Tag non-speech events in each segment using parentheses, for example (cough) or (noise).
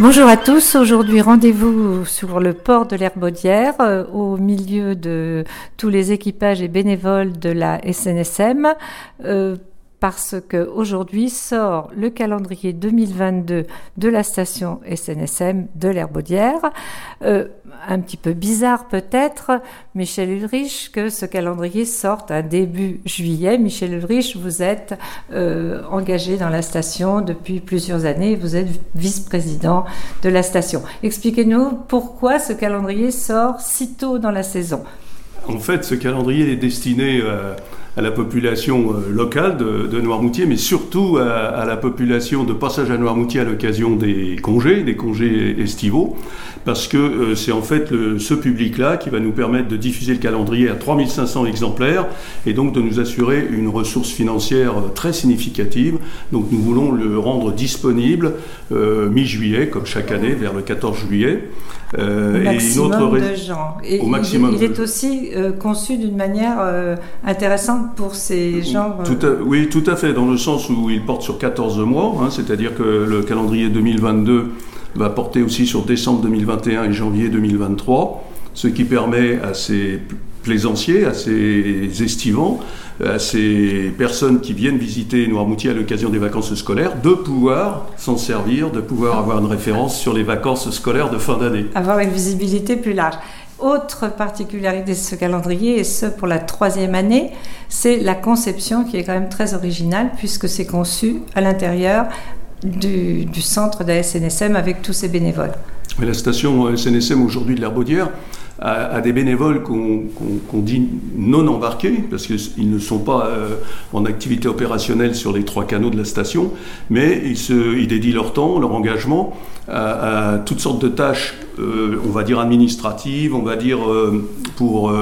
Bonjour à tous. Aujourd'hui, rendez-vous sur le port de l'Herbaudière, euh, au milieu de tous les équipages et bénévoles de la SNSM. Euh, parce que aujourd'hui sort le calendrier 2022 de la station SNSM de l'Herbaudière. Euh, un petit peu bizarre peut-être, Michel Ulrich, que ce calendrier sorte un début juillet. Michel Ulrich, vous êtes euh, engagé dans la station depuis plusieurs années, vous êtes vice-président de la station. Expliquez-nous pourquoi ce calendrier sort si tôt dans la saison. En fait, ce calendrier est destiné... Euh à la population euh, locale de, Noirmoutier, mais surtout à, la population de passage à Noirmoutier à l'occasion des congés, des congés estivaux, parce que euh, c'est en fait ce public-là qui va nous permettre de diffuser le calendrier à 3500 exemplaires et donc de nous assurer une ressource financière euh, très significative. Donc nous voulons le rendre disponible mi-juillet, comme chaque année, vers le 14 juillet. Euh, et une autre de gens. Et au maximum. Il, est aussi conçu d'une manière intéressante pour ces gens euh, Oui, tout à fait, dans le sens où il porte sur 14 mois, hein, c'est-à-dire que le calendrier 2022 va porter aussi sur décembre 2021 et janvier 2023, ce qui permet à ces plaisanciers, à ces estivants, à ces personnes qui viennent visiter Noirmoutier à l'occasion des vacances scolaires, de pouvoir s'en servir, de pouvoir avoir une référence sur les vacances scolaires de fin d'année. Avoir une visibilité plus large. Autre particularité de ce calendrier, et ce pour la troisième année, c'est la conception qui est quand même très originale puisque c'est conçu à l'intérieur du, centre de la SNSM avec tous ses bénévoles. la station SNSM aujourd'hui de l'Herbaudière à, des bénévoles qu'on dit non embarqués, parce qu'ils ne sont pas euh, en activité opérationnelle sur les trois canaux de la station, mais ils, dédient leur temps, leur engagement à, toutes sortes de tâches, euh, on va dire administratives, on va dire euh, pour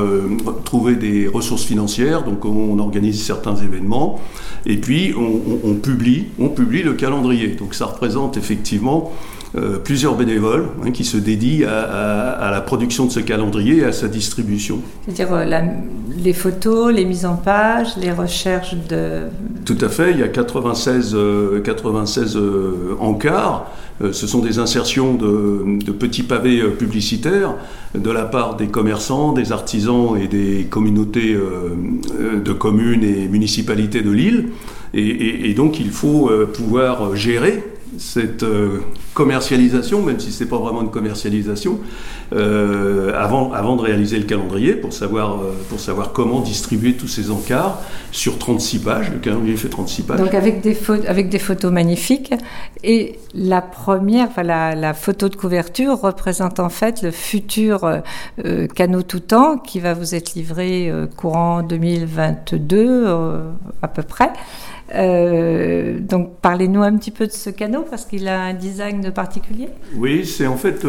trouver des ressources financières, donc on organise certains événements, et puis on publie, on publie le calendrier. Donc ça représente effectivement euh, plusieurs bénévoles hein, qui se dédient à, la production de ce calendrier et à sa distribution. C'est-à-dire euh, les photos, les mises en page, les recherches de... Tout à fait, il y a 96, 96 euh, encarts. ce sont des insertions de, petits pavés publicitaires de la part des commerçants, des artisans et des communautés de communes et municipalités de l'île. et, donc il faut pouvoir gérer cette euh, commercialisation, même si ce n'est pas vraiment une commercialisation, euh, avant, avant de réaliser le calendrier pour savoir, euh, pour savoir comment distribuer tous ces encarts sur 36 pages. Le calendrier fait 36 pages. Donc avec des, avec des photos magnifiques. Et la première, enfin la, photo de couverture représente en fait le futur canot tout temps qui va vous être livré courant 2022 à peu près. Euh, donc parlez-nous un petit peu de ce canot parce qu'il a un design particulier. Oui, c'est en fait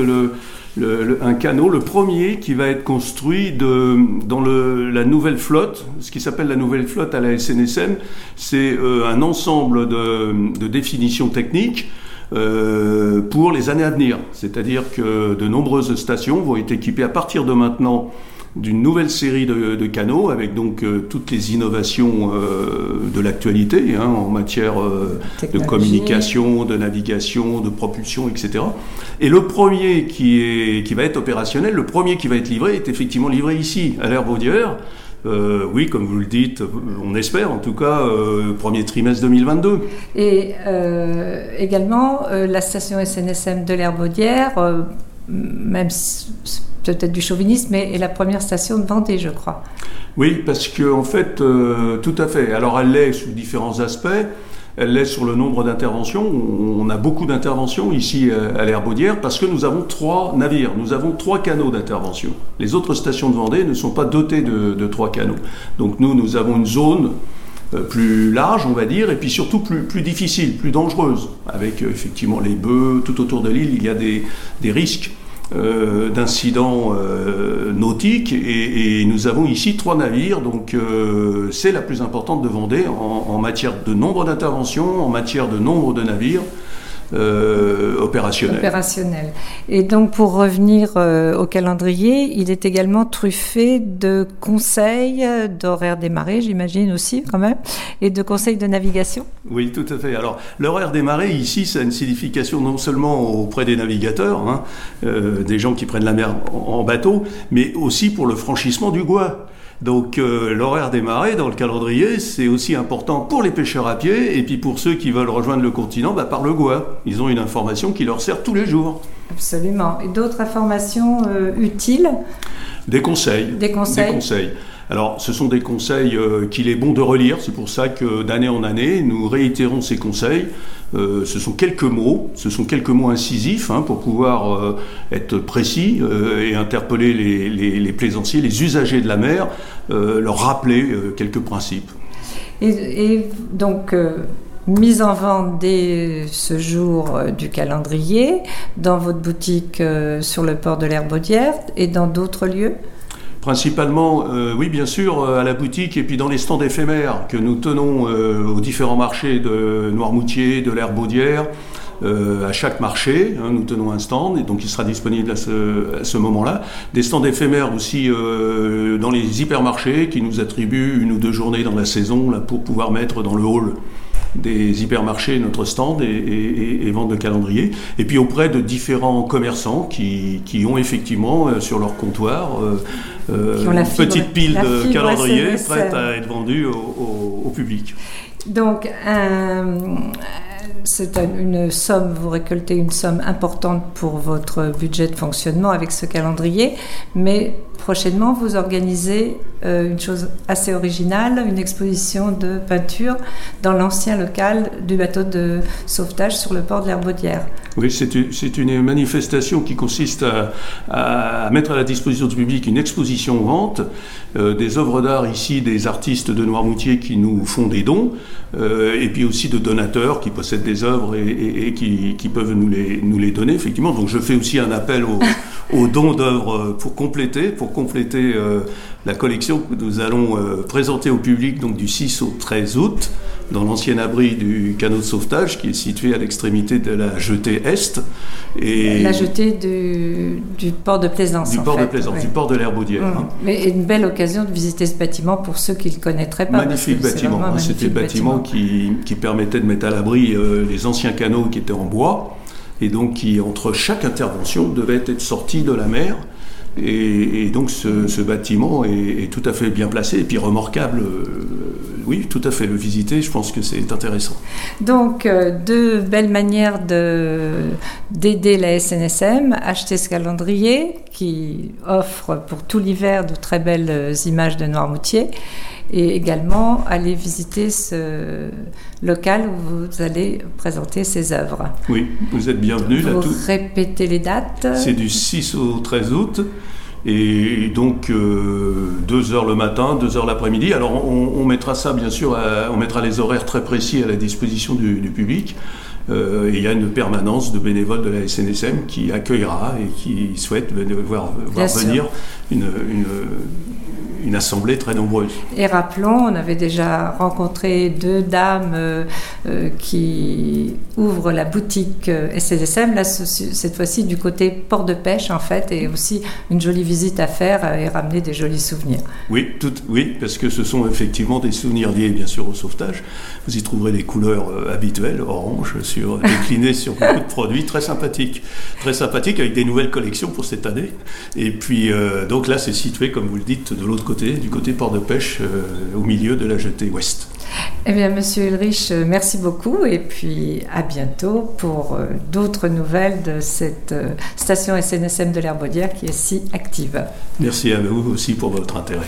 un canot, le premier qui va être construit dans la nouvelle flotte. Ce qui s'appelle la nouvelle flotte à la SNSM, c'est euh, un ensemble de, de définitions techniques. Euh, pour les années à venir. C'est-à-dire que de nombreuses stations vont être équipées à partir de maintenant d'une nouvelle série de, canaux avec donc euh, toutes les innovations euh, de l'actualité hein, en matière euh, de communication, de navigation, de propulsion, etc. Et le premier qui, est, qui va être opérationnel, le premier qui va être livré est effectivement livré ici, à l'air Euh, oui, comme vous le dites, on espère en tout cas, premier trimestre 2022. Et également, la station SNSM de l'Herbaudière, même peut-être du chauvinisme, mais est la première station de Vendée, je crois. Oui, parce que en fait, euh, tout à fait. Alors elle l'est sous différents aspects. Elle l'est sur le nombre d'interventions. On a beaucoup d'interventions ici euh, à l'air Baudière parce que nous avons trois navires, nous avons trois canaux d'intervention. Les autres stations de Vendée ne sont pas dotées de, trois canaux. Donc nous, nous avons une zone euh, plus large, on va dire, et puis surtout plus, difficile, plus dangereuse, avec effectivement les bœufs, tout autour de l'île, il y a des risques euh, d'incidents euh, nautiques et, nous avons ici trois navires, donc euh, c'est la plus importante de Vendée en, matière de nombre d'interventions, en matière de nombre de navires. Opérationnel. Opérationnel. Et donc pour revenir au calendrier, il est également truffé de conseils d'horaires démarrés, j'imagine aussi quand même, et de conseils de navigation. Oui, tout à fait. Alors l'horaire démarré ici, ça a une signification non seulement auprès des navigateurs, hein, des gens qui prennent la mer en bateau, mais aussi pour le franchissement du Gois. Donc euh, l'horaire des marées dans le calendrier, c'est aussi important pour les pêcheurs à pied et puis pour ceux qui veulent rejoindre le continent bah, par le Gois. Ils ont une information qui leur sert tous les jours. Absolument. Et d'autres informations euh, utiles? Des conseils. Des conseils. Des conseils. Alors, ce sont des conseils euh, qu'il est bon de relire. C'est pour ça que d'année en année, nous réitérons ces conseils. Euh, ce sont quelques mots, ce sont quelques mots incisifs hein, pour pouvoir euh, être précis et interpeller les, plaisanciers, les usagers de la mer, leur rappeler quelques principes. Et, donc, mise en vente dès ce jour du calendrier dans votre boutique sur le port de l'Herbaudière et dans d'autres lieux? Principalement, euh, oui, bien sûr, euh, à la boutique et puis dans les stands éphémères que nous tenons euh, aux différents marchés de Noirmoutier, de l'Herbaudière. à chaque marché, hein, nous tenons un stand et donc il sera disponible à ce, moment-là. Des stands éphémères aussi dans les hypermarchés qui nous attribuent une ou deux journées dans la saison là, pour pouvoir mettre dans le hall des hypermarchés notre stand et, et, vente de calendrier. Et puis auprès de différents commerçants qui, ont effectivement sur leur comptoir euh, une petite pile de calendrier prête à être vendue au, public. Donc, c'est une somme, vous récoltez une somme importante pour votre budget de fonctionnement avec ce calendrier, mais prochainement, vous organisez euh, une chose assez originale, une exposition de peinture dans l'ancien local du bateau de sauvetage sur le port de l'Herbaudière. Oui, c'est une manifestation qui consiste à, mettre à la disposition du public une exposition-vente euh, des œuvres d'art ici, des artistes de Noirmoutier qui nous font des dons, euh, et puis aussi de donateurs qui possèdent des œuvres et, qui, peuvent nous les, nous les donner, effectivement. Donc je fais aussi un appel aux, (laughs) dons d'œuvres pour compléter, pour compléter euh, la collection que nous allons présenter au public donc du 6 au 13 août dans l'ancien abri du canot de sauvetage qui est situé à l'extrémité de la jetée est. Et la jetée du, port de Plaisance. Du port de Plaisance, du port de l'Herbaudière. Mmh. Hein. Mais une belle occasion de visiter ce bâtiment pour ceux qui ne le connaîtraient pas. Magnifique bâtiment. Hein. C'était le bâtiment, Qui, qui, permettait de mettre à l'abri euh, les anciens canaux qui étaient en bois et donc qui, entre chaque intervention, devait être sorti de la mer et, donc ce, bâtiment est, tout à fait bien placé et puis remarquable. Euh, oui, tout à fait. Le visiter, je pense que c'est intéressant. Donc euh, deux belles manières d'aider la SNSM. Acheter ce calendrier qui offre pour tout l'hiver de très belles images de Noirmoutier et également aller visiter ce local où vous allez présenter ces œuvres. Oui, vous êtes bienvenue. Vous répétez les dates C'est du 6 au 13 août. Et donc, euh, deux heures le matin, deux heures l'après-midi. Alors, on, mettra ça, bien sûr, on mettra les horaires très précis à la disposition du, public. Euh, et il y a une permanence de bénévoles de la SNSM qui accueillera et qui souhaite voir, voir venir une, une, une assemblée très nombreuse. Et rappelons, on avait déjà rencontré deux dames euh, euh, qui ouvrent la boutique euh, SSSM, là, cette fois-ci du côté port de pêche en fait, et aussi une jolie visite à faire et ramener des jolis souvenirs. Oui, tout, oui, parce que ce sont effectivement des souvenirs liés bien sûr au sauvetage. Vous y trouverez les couleurs habituelles, orange, sur, (laughs) déclinées sur beaucoup de produits, très sympathiques. Très sympathiques avec des nouvelles collections pour cette année. Et puis, donc là, c'est situé, comme vous le dites, de l'autre côté, du côté port de pêche, euh, au milieu de la jetée ouest. Eh bien, Monsieur Ulrich, euh, merci beaucoup et puis à bientôt pour euh, d'autres nouvelles de cette station SNSM de l'Herbaudière qui est si active. Merci à vous aussi pour votre intérêt.